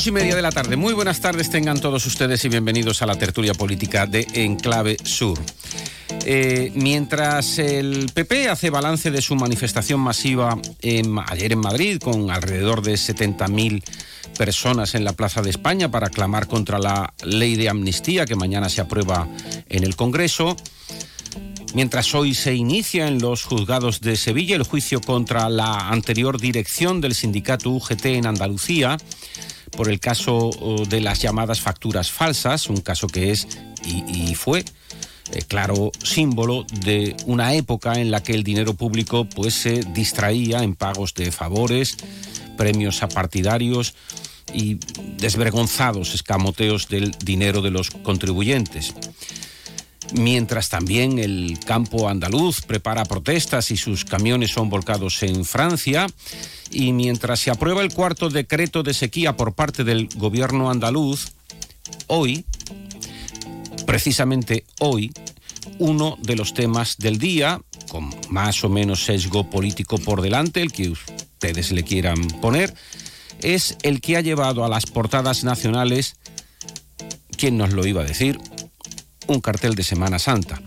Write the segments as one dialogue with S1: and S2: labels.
S1: Dos y media de la tarde. Muy buenas tardes tengan todos ustedes y bienvenidos a la tertulia política de Enclave Sur. Eh, mientras el PP hace balance de su manifestación masiva ayer en Madrid con alrededor de 70.000 personas en la Plaza de España para clamar contra la ley de amnistía que mañana se aprueba en el Congreso, Mientras hoy se inicia en los juzgados de Sevilla el juicio contra la anterior dirección del sindicato UGT en Andalucía, por el caso de las llamadas facturas falsas, un caso que es y, fue eh, claro símbolo de una época en la que el dinero público pues se distraía en pagos de favores, premios a partidarios y desvergonzados escamoteos del dinero de los contribuyentes. Mientras también el campo andaluz prepara protestas y sus camiones son volcados en Francia, y mientras se aprueba el cuarto decreto de sequía por parte del gobierno andaluz, hoy, precisamente hoy, uno de los temas del día, con más o menos sesgo político por delante, el que ustedes le quieran poner, es el que ha llevado a las portadas nacionales, ¿quién nos lo iba a decir? Un cartel de Semana Santa.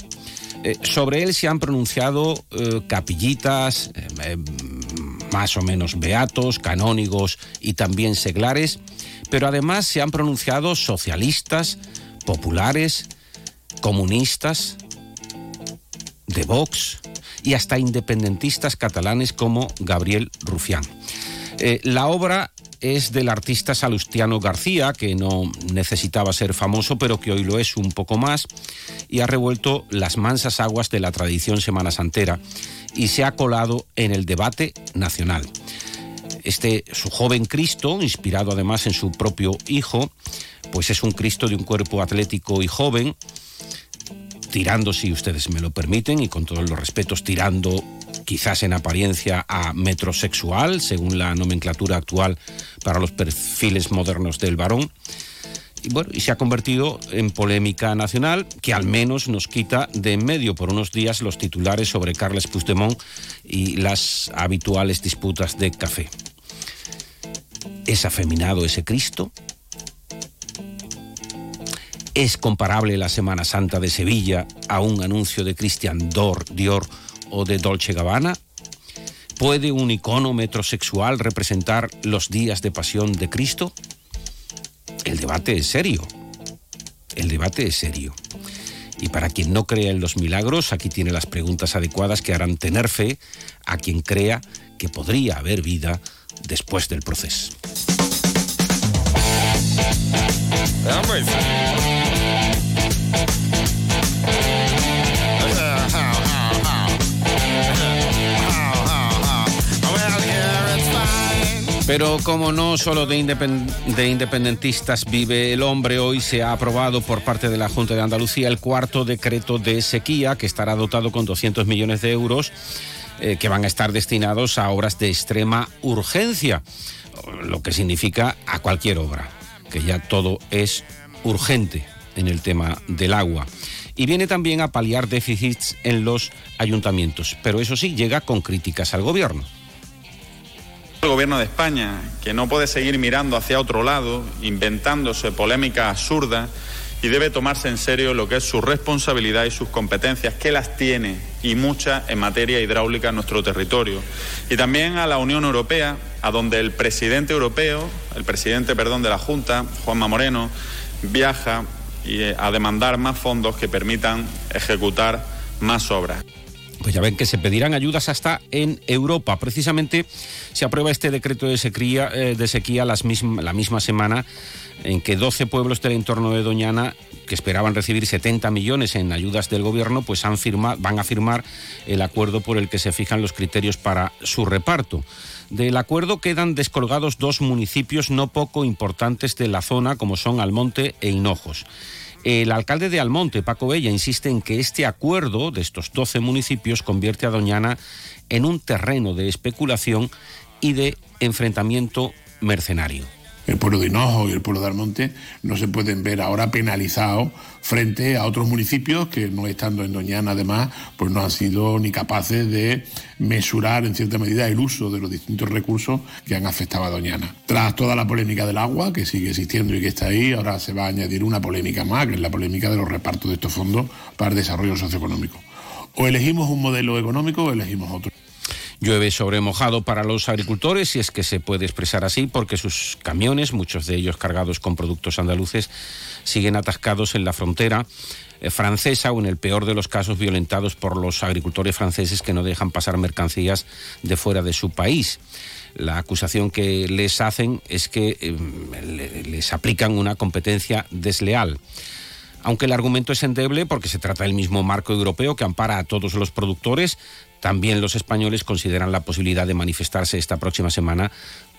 S1: Eh, sobre él se han pronunciado eh, capillitas, eh, más o menos beatos, canónigos y también seglares, pero además se han pronunciado socialistas, populares, comunistas, de Vox y hasta independentistas catalanes como Gabriel Rufián. La obra es del artista Salustiano García, que no necesitaba ser famoso, pero que hoy lo es un poco más, y ha revuelto las mansas aguas de la tradición semana santera y se ha colado en el debate nacional. Este, su joven Cristo, inspirado además en su propio hijo, pues es un Cristo de un cuerpo atlético y joven, tirando, si ustedes me lo permiten, y con todos los respetos, tirando quizás en apariencia a metrosexual, según la nomenclatura actual para los perfiles modernos del varón y bueno, y se ha convertido en polémica nacional que al menos nos quita de en medio por unos días los titulares sobre Carles Puigdemont y las habituales disputas de café. ¿Es afeminado ese Cristo? ¿Es comparable la Semana Santa de Sevilla a un anuncio de Christian Dior o de Dolce Gabbana? ¿Puede un icono metrosexual representar los días de pasión de Cristo? el debate es serio. El debate es serio. Y para quien no crea en los milagros, aquí tiene las preguntas adecuadas que harán tener fe a quien crea que podría haber vida después del proceso. Pero como no solo de, independentistas vive el hombre, hoy se ha aprobado por parte de la Junta de Andalucía el cuarto decreto de sequía que estará dotado con 200 millones de euros eh, que van a estar destinados a obras de extrema urgencia, lo que significa a cualquier obra, que ya todo es urgente en el tema del agua. Y viene también a paliar déficits en los ayuntamientos, pero eso sí, llega con críticas al gobierno.
S2: El gobierno de España, que no puede seguir mirando hacia otro lado, inventándose polémicas absurdas y debe tomarse en serio lo que es su responsabilidad y sus competencias, que las tiene y muchas en materia hidráulica en nuestro territorio. Y también a la Unión Europea, a donde el presidente europeo, el presidente, perdón, de la Junta, Juanma Moreno, viaja eh, a demandar más fondos que permitan ejecutar más obras.
S1: Pues ya ven que se pedirán ayudas hasta en Europa. Precisamente se aprueba este decreto de sequía, eh, la misma semana en que 12 pueblos del entorno de Doñana, que esperaban recibir 70 millones en ayudas del gobierno, pues han van a firmar el acuerdo por el que se fijan los criterios para su reparto. Del acuerdo quedan descolgados dos municipios no poco importantes de la zona, como son Almonte e Hinojos. El alcalde de Almonte, Paco Bella, insiste en que este acuerdo de estos 12 municipios convierte a Doñana en un terreno de especulación y de enfrentamiento mercenario.
S3: El pueblo de Hinojo y el pueblo de Almonte no se pueden ver ahora penalizados frente a otros municipios que no estando en Doñana además pues no han sido ni capaces de mesurar en cierta medida el uso de los distintos recursos que han afectado a Doñana. Tras toda la polémica del agua que sigue existiendo y que está ahí, ahora se va a añadir una polémica más, que es la polémica de los repartos de estos fondos para el desarrollo socioeconómico. O elegimos un modelo económico o elegimos otro.
S1: Llueve sobre mojado para los agricultores, si es que se puede expresar así, porque sus camiones, muchos de ellos cargados con productos andaluces, siguen atascados en la frontera eh, francesa o en el peor de los casos violentados por los agricultores franceses que no dejan pasar mercancías de fuera de su país. La acusación que les hacen es que eh, les aplican una competencia desleal aunque el argumento es endeble porque se trata del mismo marco europeo que ampara a todos los productores, también los españoles consideran la posibilidad de manifestarse esta próxima semana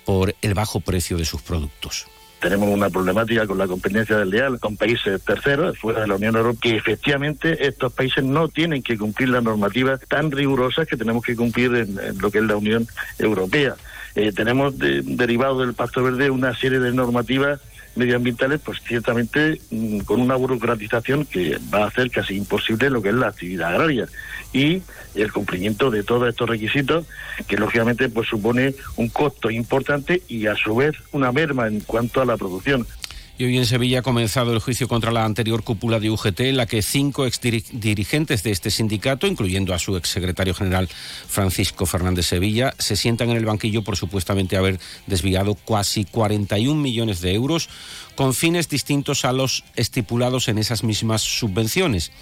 S1: por el bajo precio de sus productos
S4: tenemos una problemática con la competencia desleal con países terceros fuera de la Unión Europea, que efectivamente estos países no tienen que cumplir las normativas tan rigurosas que tenemos que cumplir en, lo que es la Unión Europea. Eh, tenemos derivado del Pacto Verde una serie de normativas medioambientales, pues ciertamente mm, con una burocratización que va a hacer casi imposible lo que es la actividad agraria y el cumplimiento de todos estos requisitos, que lógicamente pues supone un costo importante y a su vez una merma en cuanto a la producción.
S1: Y hoy en Sevilla ha comenzado el juicio contra la anterior cúpula de UGT, en la que cinco exdirigentes de este sindicato, incluyendo a su exsecretario general Francisco Fernández Sevilla, se sientan en el banquillo por supuestamente haber desviado casi 41 millones de euros con fines distintos a los estipulados en esas mismas subvenciones.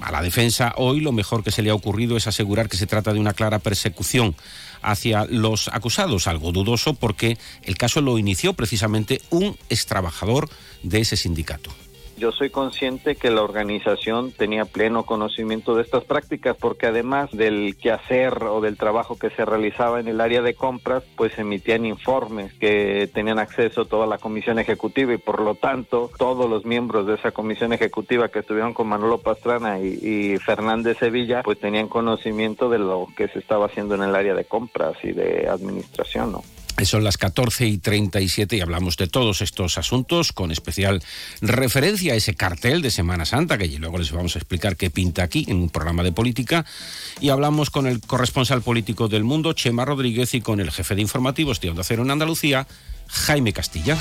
S1: A la defensa hoy lo mejor que se le ha ocurrido es asegurar que se trata de una clara persecución hacia los acusados, algo dudoso porque el caso lo inició precisamente un extrabajador de ese sindicato.
S5: Yo soy consciente que la organización tenía pleno conocimiento de estas prácticas porque además del quehacer o del trabajo que se realizaba en el área de compras, pues emitían informes que tenían acceso toda la comisión ejecutiva y por lo tanto todos los miembros de esa comisión ejecutiva que estuvieron con Manolo Pastrana y, y Fernández Sevilla, pues tenían conocimiento de lo que se estaba haciendo en el área de compras y de administración, ¿no?
S1: Son las 14 y 37 y hablamos de todos estos asuntos con especial referencia a ese cartel de Semana Santa, que luego les vamos a explicar qué pinta aquí en un programa de política. Y hablamos con el corresponsal político del mundo, Chema Rodríguez, y con el jefe de informativos de Onda Cero en Andalucía, Jaime Castilla.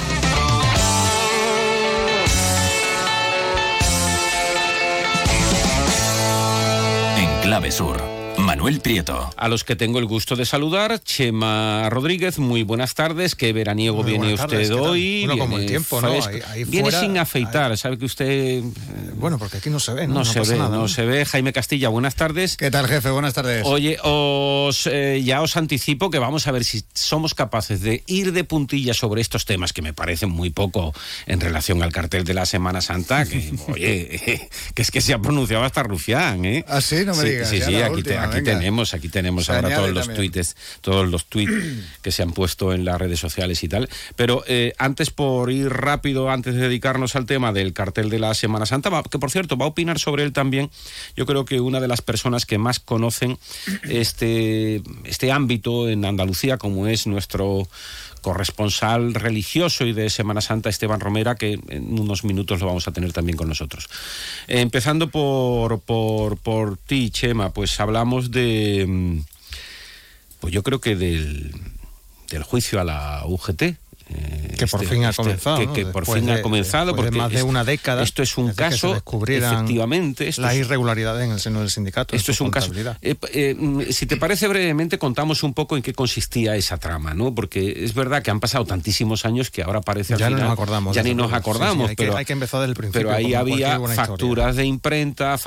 S6: En Clave Sur Manuel Prieto.
S1: A los que tengo el gusto de saludar, Chema Rodríguez, muy buenas tardes. ¿Qué veraniego viene usted hoy?
S7: Bueno, como el tiempo, ¿no?
S1: viene sin afeitar, sabe que usted... Eh,
S7: bueno, porque aquí no se ve,
S1: ¿no? No, se ve, no se ve. Jaime Castilla, buenas tardes.
S7: ¿Qué tal, jefe? Buenas tardes.
S1: Oye, os, eh, ya os anticipo que vamos a ver si somos capaces de ir de puntilla sobre estos temas que me parecen muy poco en relación al cartel de la Semana Santa, que, oye, que es que se ha pronunciado hasta Rufián, ¿eh?
S7: Ah, sí, no me digas.
S1: Sí, sí, aquí, aquí tenemos, aquí tenemos ahora todos los tweets, todos los tweets que se han puesto en las redes sociales y tal. Pero eh, antes, por ir rápido, antes de dedicarnos al tema del cartel de la Semana Santa, que por cierto va a opinar sobre él también, yo creo que una de las personas que más conocen este, este ámbito en Andalucía, como es nuestro corresponsal religioso y de Semana Santa, Esteban Romera, que en unos minutos lo vamos a tener también con nosotros. empezando por, por, por ti, Chema, pues hablamos de, mm, pues yo creo que del, del juicio a la UGT,
S7: eh, que por este, fin ha este,
S1: comenzado. Que, por fin ha comenzado.
S7: porque más de una década.
S1: Esto es un caso. efectivamente.
S7: Esto las irregularidades en el seno del sindicato.
S1: Esto es un caso. Eh, eh, mm, si te parece brevemente, contamos un poco en qué consistía esa trama, ¿no? Porque es verdad que han pasado tantísimos años que ahora parece.
S7: Ya no nos acordamos.
S1: Ya ni nos acordamos.
S7: hay,
S1: pero,
S7: que, hay que empezar desde el principio.
S1: Pero ahí había facturas de imprenta.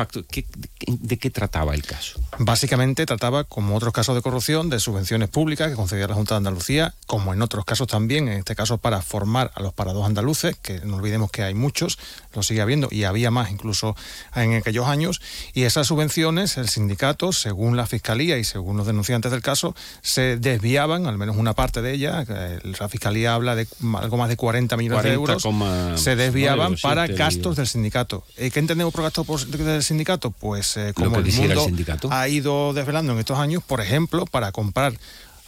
S1: ¿De qué trataba el caso?
S7: Básicamente trataba, como otros casos de corrupción, de subvenciones públicas que concedía la Junta de Andalucía, como en otros casos también, en este este caso para formar a los parados andaluces, que no olvidemos que hay muchos, lo sigue habiendo y había más incluso en aquellos años, y esas subvenciones, el sindicato, según la Fiscalía y según los denunciantes del caso, se desviaban, al menos una parte de ellas, la Fiscalía habla de algo más de 40 millones de euros, se desviaban para gastos del sindicato. ¿Qué entendemos por gastos del sindicato? Pues eh, como el mundo ha ido desvelando en estos años, por ejemplo, para comprar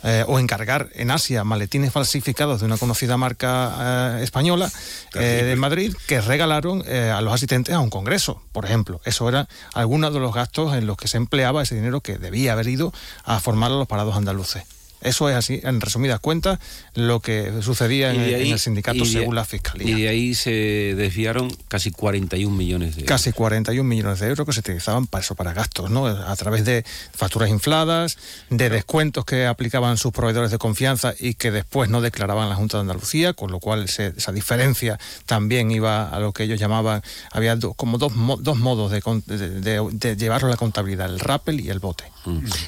S7: eh, o encargar en Asia maletines falsificados de una conocida marca eh, española de Madrid que regalaron a los asistentes a un congreso, por ejemplo. Eso era algunos de los gastos en los que se empleaba ese dinero que debía haber ido a formar a los parados andaluces. Eso es así, en resumidas cuentas, lo que sucedía en, el sindicato según la Fiscalía.
S1: Y de ahí se desviaron casi 41 millones de euros.
S7: Casi 41 millones de euros que se utilizaban para eso, para gastos, ¿no? A través de facturas infladas, de descuentos que aplicaban sus proveedores de confianza y que después no declaraban la Junta de Andalucía, con lo cual esa diferencia también iba a lo que ellos llamaban, había como dos, dos modos de, llevarlo a la contabilidad, el rappel y el bote.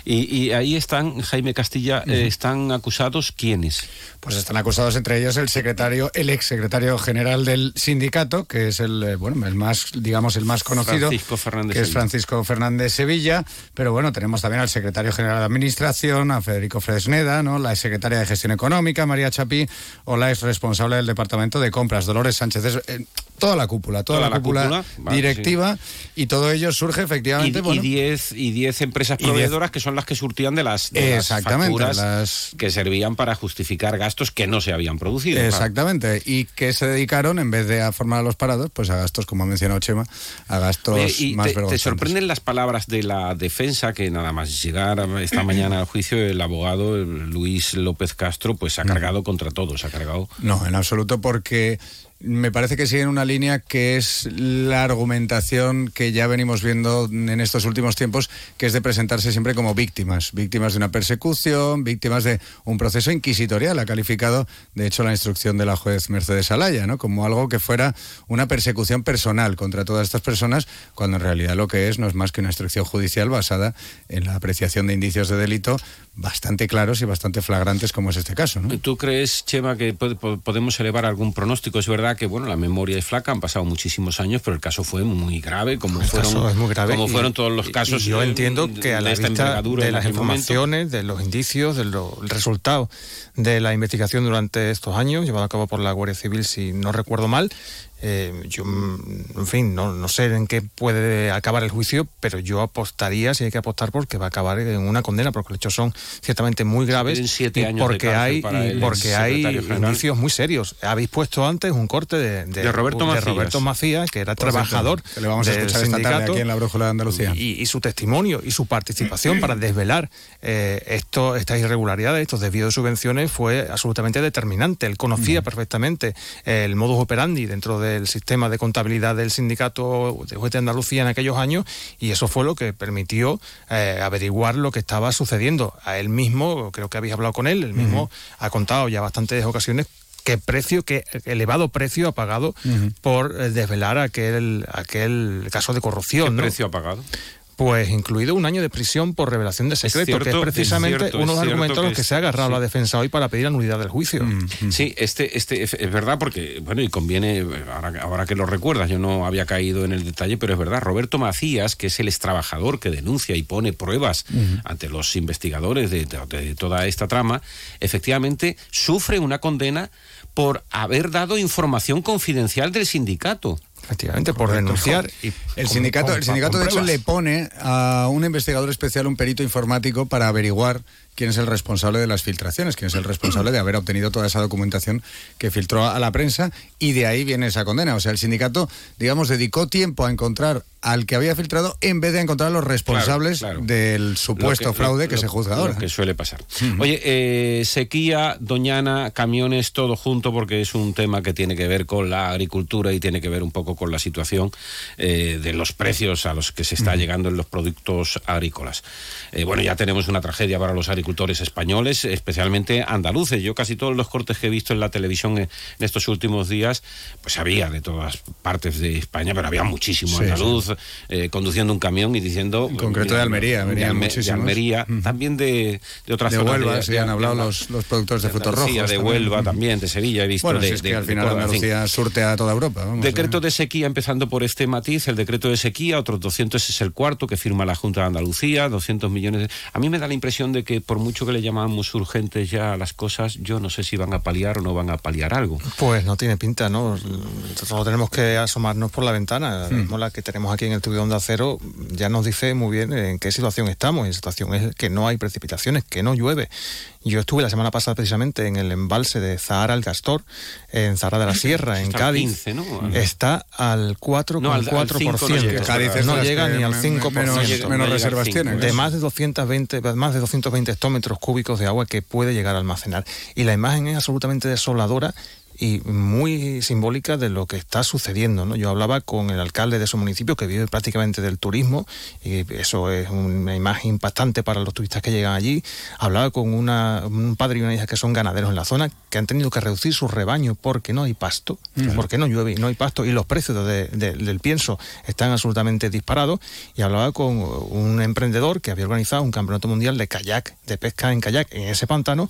S1: Y, ahí están, Jaime Castilla, están acusados quiénes?
S8: Pues están acusados entre ellos el secretario, el ex secretario general del sindicato, que es el eh, bueno, el más, digamos, el más conocido,
S1: Francisco Fernández
S8: que es Francisco Fernández Sevilla, pero bueno, tenemos también al secretario general de Administración, a Federico Fresneda, ¿no? la ex secretaria de Gestión Económica, María Chapí, o la ex responsable del Departamento de Compras, Dolores Sánchez. Eh, toda la cúpula, toda, la, cúpula, directiva, y todo ello surge efectivamente.
S1: Y 10 y diez empresas proveedoras que son las que surtían de las,
S8: Exactamente,
S1: facturas que servían para justificar gastos que no se habían producido.
S8: Exactamente, y que se dedicaron, en vez de a formar a los parados, pues a gastos, como ha mencionado Chema, a gastos más
S1: te, ¿Te sorprenden las palabras de la defensa que nada más llegar esta mañana al juicio el abogado Luis López Castro pues ha cargado contra todos, ha cargado...
S8: No, en absoluto, porque me parece que sigue en una línea que es la argumentación que ya venimos viendo en estos últimos tiempos, que es de presentarse siempre como víctimas, víctimas de una persecución, víctimas de un proceso inquisitorial. Ha calificado, de hecho, la instrucción de la juez Mercedes Alaya, ¿no? como algo que fuera una persecución personal contra todas estas personas, cuando en realidad lo que es no es más que una instrucción judicial basada en la apreciación de indicios de delito bastante claros y bastante flagrantes como es este caso. ¿no?
S1: ¿Tú crees, Chema, que podemos elevar algún pronóstico? Es verdad que bueno, la memoria es flaca, han pasado muchísimos años, pero el caso fue muy grave, como fueron, como fueron todos los casos.
S7: yo entiendo que a la vista de las informaciones, de los indicios, del resultado de la investigación durante estos años, llevado a cabo por la Guardia Civil, si no recuerdo mal, eh, yo, en fin, no, no, sé en qué puede acabar el juicio, pero yo apostaría, si hay que apostar, porque va a acabar en una condena, porque los hechos son ciertamente muy graves y porque hay, porque hay indicios muy serios. Habéis puesto antes un corte de,
S1: Roberto, Macías.
S7: Roberto, Macías. que era trabajador
S8: que le vamos a escuchar esta tarde aquí en la Brújula de Andalucía.
S7: Y, su testimonio y su participación para desvelar eh, esto, estas irregularidades, estos desvíos de subvenciones, fue absolutamente determinante. Él conocía perfectamente el modus operandi dentro de el sistema de contabilidad del sindicato de de Andalucía en aquellos años y eso fue lo que permitió eh, averiguar lo que estaba sucediendo. A él mismo, creo que habéis hablado con él, él mismo ha contado ya bastantes ocasiones qué precio, qué elevado precio ha pagado por eh, desvelar aquel, aquel caso de corrupción.
S1: ¿Qué precio ha pagado?
S7: Pues incluido un año de prisión por revelación de secreto, que es precisamente uno de los argumentos a los que, se ha agarrado la defensa hoy para pedir la nulidad del juicio. Mm,
S1: mm. Sí, este, este es verdad porque, bueno, y conviene, ahora, que lo recuerdas, yo no había caído en el detalle, pero es verdad, Roberto Macías, que es el extrabajador que denuncia y pone pruebas ante los investigadores de toda esta trama, efectivamente sufre una condena por haber dado información confidencial del sindicato.
S7: Efectivamente, por denunciar.
S8: Y el sindicato, el sindicato de hecho, le pone a un investigador especial, un perito informático, para averiguar quién es el responsable de las filtraciones, quién es el responsable de haber obtenido toda esa documentación que filtró a la prensa y de ahí viene esa condena. O sea, el sindicato, digamos, dedicó tiempo a encontrar al que había filtrado en vez de encontrar a los responsables del supuesto fraude que se juzga ahora.
S1: que suele pasar. Oye, eh, sequía, Doñana, camiones, todo junto, porque es un tema que tiene que ver con la agricultura y tiene que ver un poco con la situación eh, de los precios a los que se está llegando en los productos agrícolas. Eh, bueno, ya tenemos una tragedia para los agricultores agricultores españoles, especialmente andaluces. Yo casi todos los cortes que he visto en la televisión en, estos últimos días, pues había de todas partes de España, pero había muchísimo andaluz eh, conduciendo un camión y diciendo...
S8: En concreto de Almería,
S1: de, Almería, también de, de otras
S8: de Huelva, se han hablado los, los, productores de, frutos rojos.
S1: De Huelva también, de Sevilla, he visto.
S8: Bueno, es que al final Andalucía surte a toda Europa.
S1: decreto de sequía, empezando por este matiz, el decreto de sequía, otros 200 es el cuarto que firma la Junta de Andalucía, 200 millones. A mí me da la impresión de que por por mucho que le llamamos urgentes ya a las cosas, yo no sé si van a paliar o no van a paliar algo.
S7: Pues no tiene pinta, ¿no? Solo tenemos que asomarnos por la ventana. Hmm. La que tenemos aquí en el tubo de Onda Cero ya nos dice muy bien en qué situación estamos. La situación es que no hay precipitaciones, que no llueve. Yo estuve la semana pasada precisamente en el embalse de Zahara al Castor, en Zahara de la Sierra, en Cádiz. Está al 4,4%. No, no llega, ni al 5%.
S8: Menos, reservas tiene.
S7: De más de 220, más de 220 hectómetros cúbicos de agua que puede llegar a almacenar. Y la imagen es absolutamente desoladora y muy simbólica de lo que está sucediendo. ¿no? Yo hablaba con el alcalde de su municipio que vive prácticamente del turismo y eso es una imagen impactante para los turistas que llegan allí. Hablaba con una, un padre y una hija que son ganaderos en la zona que han tenido que reducir su rebaño porque no hay pasto, porque no llueve y no hay pasto y los precios del pienso están absolutamente disparados. Y hablaba con un emprendedor que había organizado un campeonato mundial de kayak, de pesca en kayak en ese pantano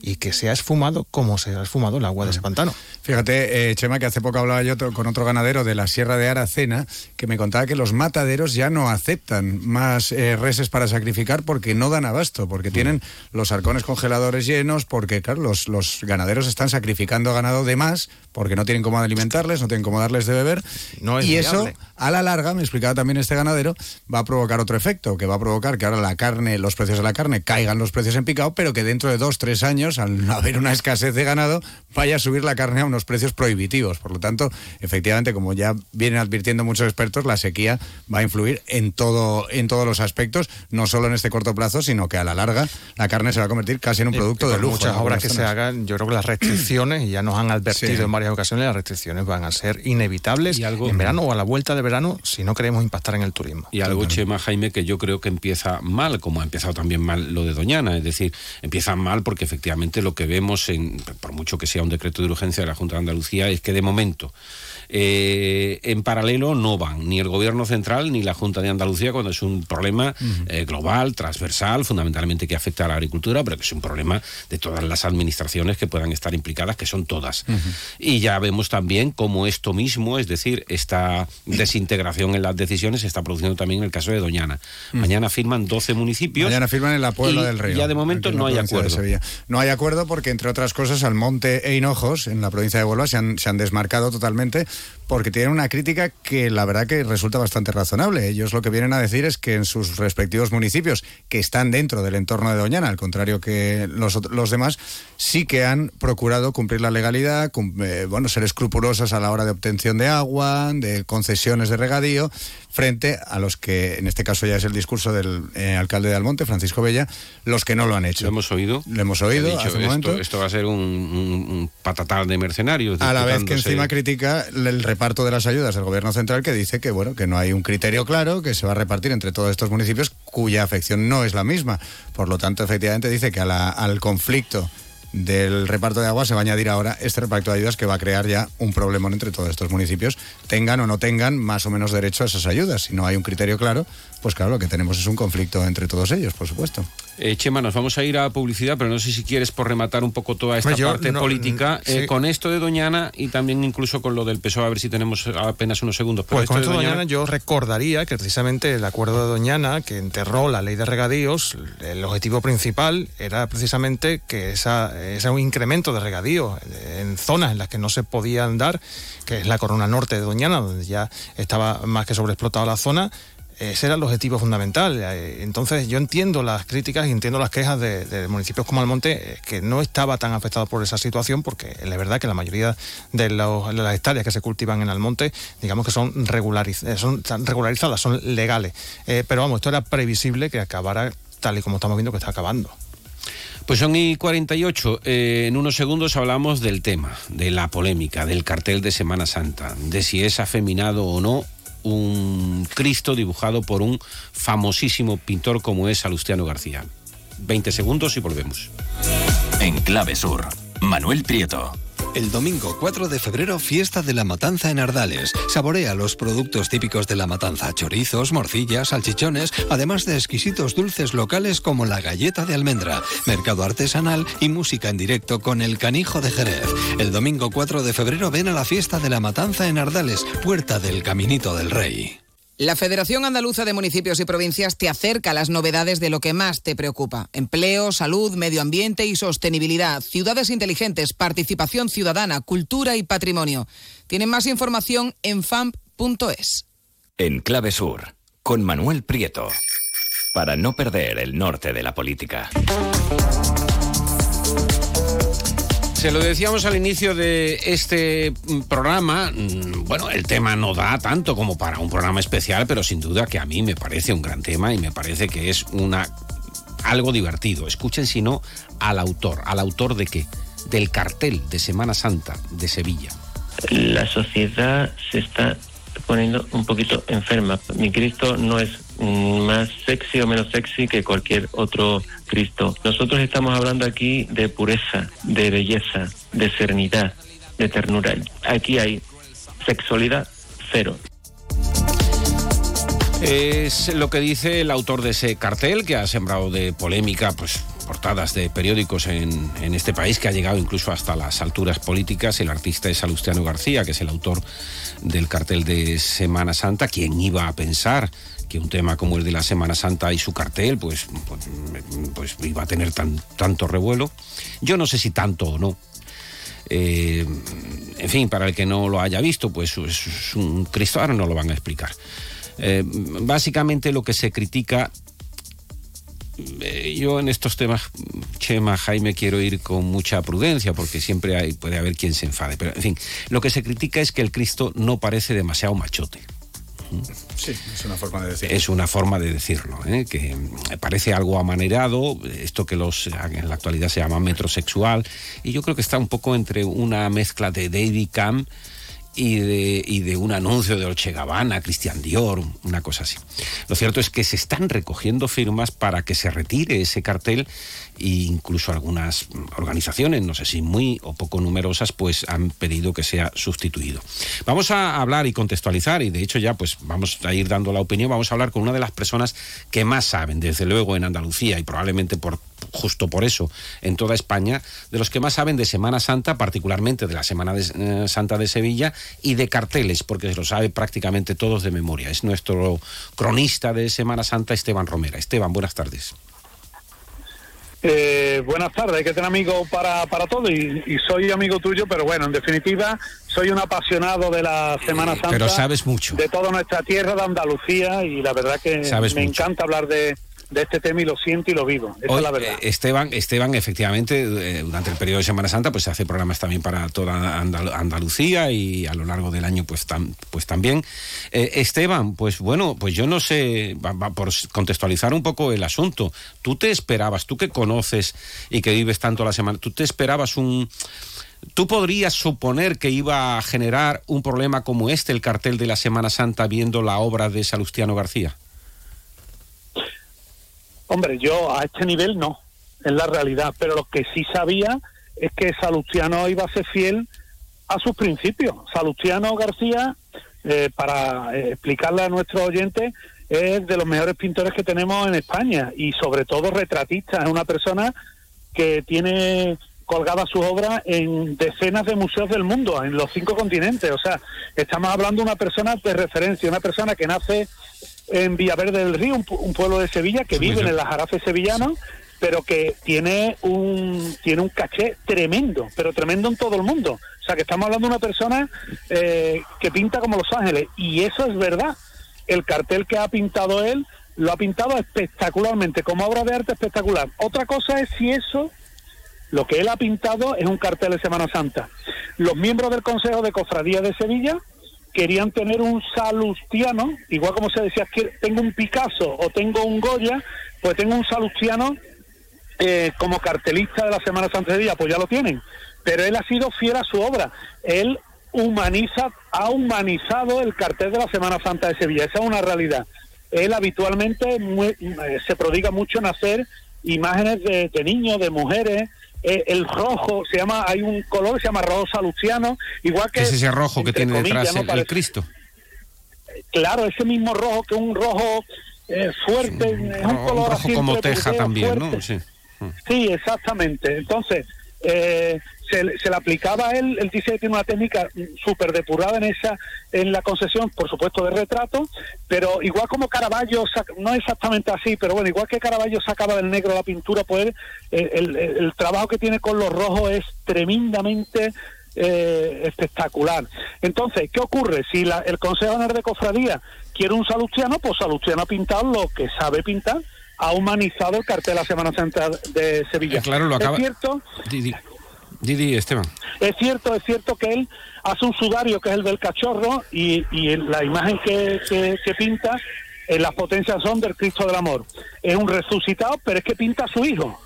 S7: y que se ha esfumado como se ha esfumado el agua de ese pantano.
S8: Fíjate, eh, Chema, que hace poco hablaba yo con otro ganadero de la Sierra de Aracena que me contaba que los mataderos ya no aceptan más eh, reses para sacrificar porque no dan abasto, porque tienen los arcones congeladores llenos, porque claro, los, los ganaderos están sacrificando ganado de más porque no tienen cómo alimentarles, no tienen cómo darles de beber. No y eso, a la larga, me explicaba también este ganadero, va a provocar otro efecto, que va a provocar que ahora la carne, los precios de la carne caigan los precios en picado, pero que dentro de dos, tres años al no haber una escasez de ganado, vaya a subir la carne a unos precios prohibitivos. Por lo tanto, efectivamente, como ya vienen advirtiendo muchos expertos, la sequía va a influir en todo, en todos los aspectos, no solo en este corto plazo, sino que a la larga la carne se va a convertir casi en un producto de lujo.
S7: Muchas obras que se hagan, yo creo que las restricciones, y ya nos han advertido en varias ocasiones, las restricciones van a ser inevitables en verano o a la vuelta de verano si no queremos impactar en el turismo.
S1: Y algo, Chema, Jaime, que yo creo que empieza mal, como ha empezado también mal lo de Doñana, es decir, empieza mal porque efectivamente lo que vemos, en, por mucho que sea un decreto de urgencia de la Junta de Andalucía, es que de momento eh, en paralelo no van ni el Gobierno central ni la Junta de Andalucía cuando es un problema eh, global, transversal, fundamentalmente que afecta a la agricultura, pero que es un problema de todas las administraciones que puedan estar implicadas, que son todas. Y ya vemos también cómo esto mismo, es decir, esta desintegración en las decisiones se está produciendo también en el caso de Doñana. Mañana firman 12 municipios.
S8: Mañana firman en la Puebla del Río.
S1: Ya de momento no hay acuerdo.
S8: No hay acuerdo porque, entre otras cosas, Almonte e Hinojos, en la provincia de Huelva, se han, se han desmarcado totalmente porque tienen una crítica que la verdad que resulta bastante razonable. Ellos lo que vienen a decir es que en sus respectivos municipios, que están dentro del entorno de Doñana, al contrario que los, los demás, sí que han procurado cumplir la legalidad, eh, bueno, ser escrupulosos a la hora de obtención de agua, de concesiones de regadío, frente a los que, en este caso ya es el discurso del eh, alcalde de Almonte, Francisco Bella, los que no lo han hecho.
S1: ¿Lo hemos oído?
S8: Lo hemos oído hace un momento.
S1: Esto va a ser un, patatal de mercenarios.
S8: A la vez que encima critica el reparto de las ayudas del gobierno central que dice que, bueno, que no hay un criterio claro, que se va a repartir entre todos estos municipios cuya afección no es la misma. Por lo tanto, efectivamente dice que al conflicto del reparto de agua se va a añadir ahora este reparto de ayudas que va a crear ya un problema entre todos estos municipios, tengan o no tengan más o menos derecho a esas ayudas. Si no hay un criterio claro, pues claro, lo que tenemos es un conflicto entre todos ellos, por supuesto.
S1: Eh, Chema, nos vamos a ir a publicidad, pero no sé si quieres por rematar un poco toda esta parte política eh, con esto de Doñana y también incluso con lo del PSOE, a ver si tenemos apenas unos segundos.
S7: pues con esto de Doñana, yo recordaría que precisamente el acuerdo de Doñana, que enterró la ley de regadíos, el objetivo principal era precisamente que esa, ese incremento de regadíos en zonas en las que no se podían dar, que es la corona norte de Doñana, donde ya estaba más que sobreexplotada la zona, ese era el objetivo fundamental. Eh, entonces yo entiendo las críticas y entiendo las quejas de, municipios como Almonte, eh, que no estaba tan afectado por esa situación, porque es verdad que la mayoría de, las hectáreas que se cultivan en Almonte, digamos que son, eh, son regularizadas, son legales. pero vamos, esto era previsible que acabara tal y como estamos viendo que está acabando.
S1: Pues son y 48. en unos segundos hablamos del tema, de la polémica, del cartel de Semana Santa, de si es afeminado o no un Cristo dibujado por un famosísimo pintor como es Salustiano García. 20 segundos y volvemos.
S6: En Clave Sur, Manuel Prieto.
S9: El domingo 4 de febrero, fiesta de la matanza en Ardales. Saborea los productos típicos de la matanza, chorizos, morcillas, salchichones, además de exquisitos dulces locales como la galleta de almendra, mercado artesanal y música en directo con el canijo de Jerez. El domingo 4 de febrero ven a la fiesta de la matanza en Ardales, puerta del Caminito del Rey.
S10: La Federación Andaluza de Municipios y Provincias te acerca a las novedades de lo que más te preocupa. Empleo, salud, medio ambiente y sostenibilidad, ciudades inteligentes, participación ciudadana, cultura y patrimonio. Tienen más información en famp.es.
S6: En Clave Sur, con Manuel Prieto. Para no perder el norte de la política.
S1: Se lo decíamos al inicio de este mm, programa, mm, bueno, el tema no da tanto como para un programa especial, pero sin duda que a mí me parece un gran tema y me parece que es una algo divertido. Escuchen si no al autor, al autor de qué? Del cartel de Semana Santa de Sevilla.
S11: La sociedad se está poniendo un poquito enferma. Mi Cristo no es más sexy o menos sexy que cualquier otro Cristo. Nosotros estamos hablando aquí de pureza, de belleza, de serenidad, de ternura. Aquí hay sexualidad cero.
S1: Es lo que dice el autor de ese cartel que ha sembrado de polémica, pues portadas de periódicos en, este país, que ha llegado incluso hasta las alturas políticas. El artista es Salustiano García, que es el autor del cartel de Semana Santa. ¿Quién iba a pensar que un tema como el de la Semana Santa y su cartel, pues, pues, pues iba a tener tan, tanto revuelo? Yo no sé si tanto o no. Eh, en fin, para el que no lo haya visto, pues es un Cristo, ahora no lo van a explicar. Eh, básicamente lo que se critica yo en estos temas, Chema, Jaime, quiero ir con mucha prudencia porque siempre hay, puede haber quien se enfade. Pero, en fin, lo que se critica es que el Cristo no parece demasiado machote.
S8: Sí, es una forma de decirlo.
S1: Es una forma de decirlo, ¿eh? que parece algo amanerado, esto que los en la actualidad se llama metrosexual, y yo creo que está un poco entre una mezcla de Daddy Cam y de, un anuncio de Dolce Gabbana, Christian Dior, una cosa así. Lo cierto es que se están recogiendo firmas para que se retire ese cartel e incluso algunas organizaciones, no sé si muy o poco numerosas, pues han pedido que sea sustituido. Vamos a hablar y contextualizar y de hecho ya pues vamos a ir dando la opinión, vamos a hablar con una de las personas que más saben, desde luego en Andalucía y probablemente por justo por eso en toda España, de los que más saben de Semana Santa, particularmente de la Semana de, eh, Santa de Sevilla y de carteles, porque se lo sabe prácticamente todos de memoria. Es nuestro cronista de Semana Santa, Esteban Romera. Esteban, buenas tardes.
S12: Eh, buenas tardes, hay que tener amigos para, para todo y, y, soy amigo tuyo, pero bueno, en definitiva, soy un apasionado de la Semana Santa.
S1: Pero sabes mucho.
S12: De toda nuestra tierra, de Andalucía, y la verdad que
S1: sabes
S12: me
S1: mucho.
S12: encanta hablar de, de este tema y lo siento y lo vivo. Esa
S1: Hoy,
S12: es la verdad.
S1: eh, Esteban, Esteban, efectivamente, eh, durante el periodo de Semana Santa, pues se hace programas también para toda Andal- Andalucía y a lo largo del año, pues, tam- pues también. Eh, Esteban, pues bueno, pues yo no sé, va- va por contextualizar un poco el asunto. ¿Tú te esperabas, tú que conoces y que vives tanto la semana, tú te esperabas un... ¿Tú podrías suponer que iba a generar un problema como este, el cartel de la Semana Santa, viendo la obra de Salustiano García?
S12: Hombre, yo a este nivel no, es la realidad, pero lo que sí sabía es que Salustiano iba a ser fiel a sus principios. Salustiano García, eh, para eh, explicarle a nuestros oyentes, es de los mejores pintores que tenemos en España y sobre todo retratista, es una persona que tiene colgada su obra en decenas de museos del mundo, en los cinco continentes. O sea, estamos hablando de una persona de referencia, una persona que nace en Villaverde del Río, un, un pueblo de Sevilla, que vive en el Ajarafe sevillano, pero que tiene un tiene un caché tremendo, pero tremendo en todo el mundo. O sea, que estamos hablando de una persona eh, que pinta como Los Ángeles, y eso es verdad. El cartel que ha pintado él lo ha pintado espectacularmente, como obra de arte espectacular. Otra cosa es si eso lo que él ha pintado es un cartel de Semana Santa. Los miembros del Consejo de Cofradía de Sevilla querían tener un salustiano, igual como se decía, tengo un Picasso o tengo un Goya, pues tengo un salustiano eh, como cartelista de la Semana Santa de Sevilla, pues ya lo tienen. Pero él ha sido fiel a su obra. Él humaniza, ha humanizado el cartel de la Semana Santa de Sevilla. Esa es una realidad. Él habitualmente muy- eh, se prodiga mucho en hacer imágenes de niños, de mujeres. Eh, el rojo, se llama, hay un color que se llama rojo salustiano, igual que...
S1: ¿Qué es ese rojo que tiene
S12: comillas,
S1: detrás
S12: ¿no?
S1: el- Cristo?
S12: Claro, ese mismo rojo, que un rojo eh, fuerte, es un color
S1: rojo
S12: así
S1: como teja también,
S12: fuerte.
S1: ¿no? Sí.
S12: Sí, exactamente. Entonces, eh, se, se, le aplicaba a él, él dice que tiene una técnica súper depurada en esa, en la concesión, por supuesto, de retrato, pero igual como Caravaggio, no exactamente así, pero bueno, igual que Caravaggio sacaba del negro la pintura, pues el, el, trabajo que tiene con los rojos es tremendamente eh, espectacular. Entonces, ¿qué ocurre? Si la, el Consejo de Cofradía quiere un salustiano, pues salustiano ha pintado lo que sabe pintar, ha humanizado el cartel de la Semana Santa de Sevilla.
S1: Eh, claro, lo acaba...
S12: Es cierto...
S1: Didi, Esteban.
S12: Es cierto, es cierto que él hace un sudario que es el del cachorro y, y la imagen que, que, pinta, en las potencias son del Cristo del Amor. Es un resucitado, pero es que pinta a su hijo.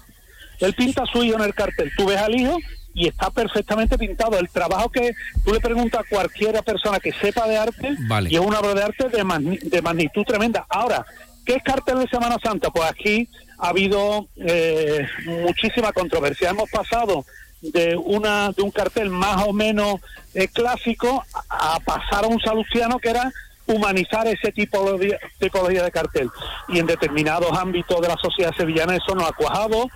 S12: Él pinta a su hijo en el cartel. Tú ves al hijo y está perfectamente pintado. El trabajo que tú le preguntas a cualquiera persona que sepa de arte y es una obra de arte de, de magnitud tremenda. Ahora, ¿qué es cartel de Semana Santa? Pues aquí ha habido eh, muchísima controversia. Hemos pasado de una de un cartel más o menos eh, clásico a, pasar a un salustiano que era humanizar ese tipo de tipología de cartel y en determinados ámbitos de la sociedad sevillana eso no ha cuajado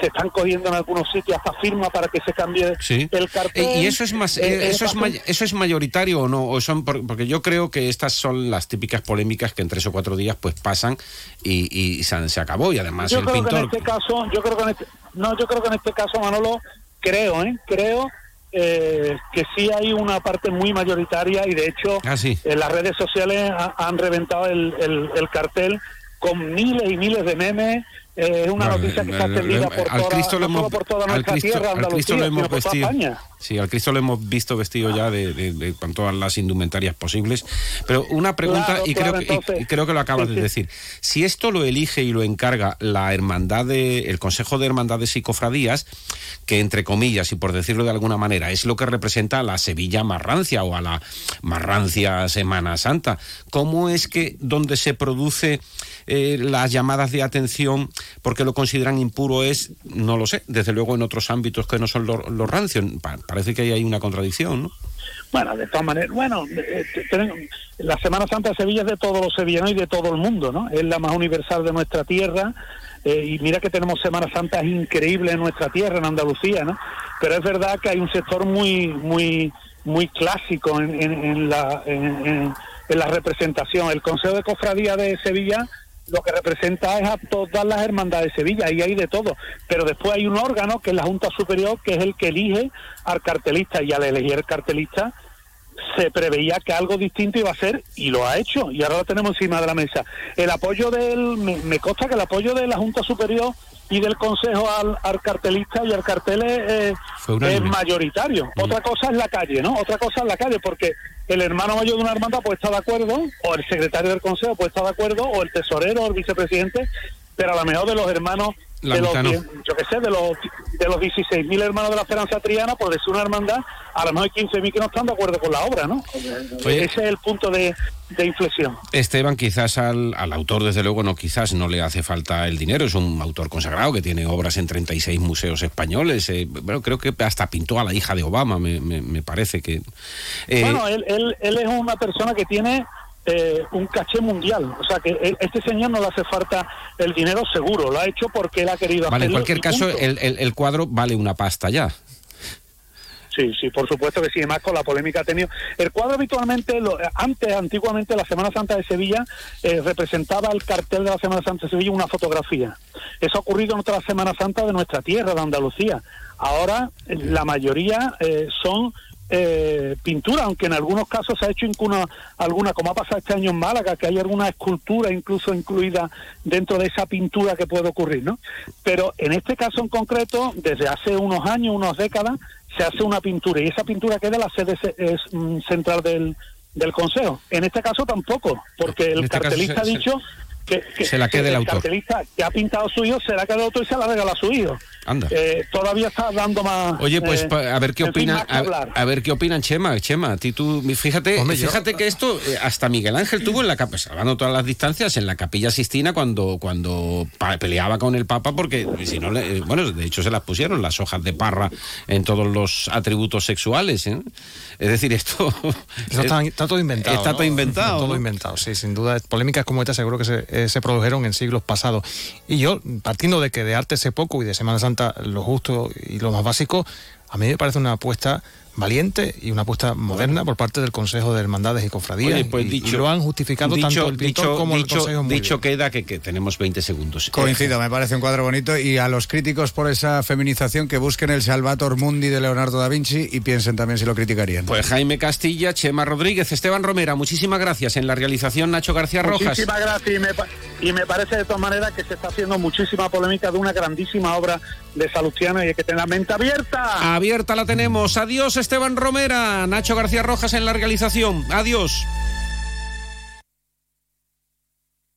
S12: se están cogiendo en algunos sitios hasta firma para que se cambie el cartel.
S1: ¿Y eso es más eh, eh, eso es eso es mayoritario o no? O son porque yo creo que estas son las típicas polémicas que en tres o cuatro días pues pasan y, se, acabó y además
S12: yo
S1: el
S12: creo
S1: pintor.
S12: Que en este caso, yo creo que en este, no, yo creo que en este caso Manolo creo, ¿eh? creo eh, que sí hay una parte muy mayoritaria y de hecho
S1: ah,
S12: en las redes sociales han reventado el, el cartel con miles y miles de memes. Es una noticia que está extendida por, toda, Cristo por toda nuestra tierra, Andalucía, lo hemos vestido,
S1: Sí, al Cristo lo hemos visto vestido ya de, con todas las indumentarias posibles. Pero una pregunta, y, creo que, creo que lo acabas de decir. Si esto lo elige y lo encarga la hermandad de, el Consejo de Hermandades y Cofradías, que entre comillas, y por decirlo de alguna manera, es lo que representa a la Sevilla marrancia o a la marrancia Semana Santa, ¿cómo es que donde se produce eh, las llamadas de atención porque lo consideran impuro es, no lo sé, desde luego en otros ámbitos que no son los, rancios. Parece que ahí hay una contradicción, ¿no?
S12: Bueno, de todas maneras, bueno, eh, la Semana Santa de Sevilla es de todos los sevillanos y de todo el mundo, ¿no? Es la más universal de nuestra tierra. Eh, y mira que tenemos Semana Santa increíble en nuestra tierra, en Andalucía, ¿no? Pero es verdad que hay un sector muy, muy, muy clásico en, en la, en, la representación. El Consejo de Cofradía de Sevilla lo que representa es a todas las hermandades de Sevilla, y hay de todo. Pero después hay un órgano que es la Junta Superior, que es el que elige al cartelista, y al elegir el cartelista se preveía que algo distinto iba a ser y lo ha hecho y ahora lo tenemos encima de la mesa. El apoyo del, me, consta que el apoyo de la Junta Superior y del Consejo al, cartelista y al cartel es, es mayoritario. Otra cosa es la calle, ¿no? Otra cosa es la calle, porque el hermano mayor de una hermandad puede estar de acuerdo, o el secretario del consejo puede estar de acuerdo, o el tesorero o el vicepresidente, pero a lo mejor de los hermanos de los, yo qué sé, de los, de los 16.000 hermanos de la Esperanza Triana, por decir una hermandad, a lo mejor hay 15.000 que no están de acuerdo con la obra, ¿no? Ese es el punto de, inflexión.
S1: Esteban, quizás al, al, autor, desde luego, no quizás no le hace falta el dinero, es un autor consagrado que tiene obras en 36 museos españoles, eh, bueno, creo que hasta pintó a la hija de Obama, me, me, parece que...
S12: Eh, bueno, él, él, él es una persona que tiene eh, un caché mundial. O sea que e, este señor no le hace falta el dinero seguro, lo ha hecho porque él ha querido
S1: Vale, en cualquier caso, el, el, cuadro vale una pasta ya.
S12: Sí, sí, por supuesto que sí, más con la polémica ha tenido. El cuadro habitualmente, lo, antes, antiguamente, la Semana Santa de Sevilla eh, representaba el cartel de la Semana Santa de Sevilla una fotografía. Eso ha ocurrido en otra Semana Santa de nuestra tierra, de Andalucía. Ahora, la mayoría eh, son eh, pintura, aunque en algunos casos se ha hecho incluso alguna, como ha pasado este año en Málaga, que hay alguna escultura incluso incluida dentro de esa pintura que puede ocurrir, ¿no? Pero en este caso en concreto, desde hace unos años, unas décadas, se hace una pintura y esa pintura queda en la sede es, mm, central del, del Consejo. En este caso tampoco, porque el este cartelista ha dicho que,
S1: se la quede el, autor.
S12: cartelista que ha pintado su hijo se la queda el autor y se la regala a su hijo.
S1: Anda.
S12: Eh, todavía está dando más.
S1: Oye, pues eh, a ver qué opina, a, ver qué opinan Chema, Chema, ti tú, fíjate, fíjate que esto eh, hasta Miguel Ángel tuvo en la capilla, salvando todas las distancias, en la Capilla Sistina cuando cuando peleaba con el Papa porque si no bueno, de hecho se las pusieron las hojas de parra en todos los atributos sexuales, Es decir, esto
S7: está, todo inventado.
S1: Está todo inventado.
S7: todo inventado, sí, sin duda. Polémicas como esta seguro que se, se produjeron en siglos pasados. Y yo, partiendo de que de arte sé poco y de Semana Santa lo justo y lo más básico, a mí me parece una apuesta valiente y una apuesta moderna por parte del Consejo de Hermandades y Cofradías.
S1: Oye, pues
S7: y-
S1: dicho-
S7: y lo han justificado
S1: dicho-
S7: tanto el pintor
S1: dicho-
S7: como
S1: dicho-
S7: el Consejo. muy
S1: Dicho
S7: bien.
S1: queda que, que tenemos 20 segundos.
S8: Coincido, me parece un cuadro bonito y a los críticos por esa feminización que busquen el Salvator Mundi de Leonardo da Vinci y piensen también si lo criticarían.
S1: Pues Jaime Castilla, Chema Rodríguez, Esteban Romera, muchísimas gracias. En la realización Nacho García Rojas.
S12: Muchísimas gracias y me, pa- y me parece de todas maneras que se está haciendo muchísima polémica de una grandísima obra de Salustiano y hay que tener la mente abierta.
S1: Abierta la tenemos. Adiós Esteban Romera, Nacho García Rojas en la realización. Adiós.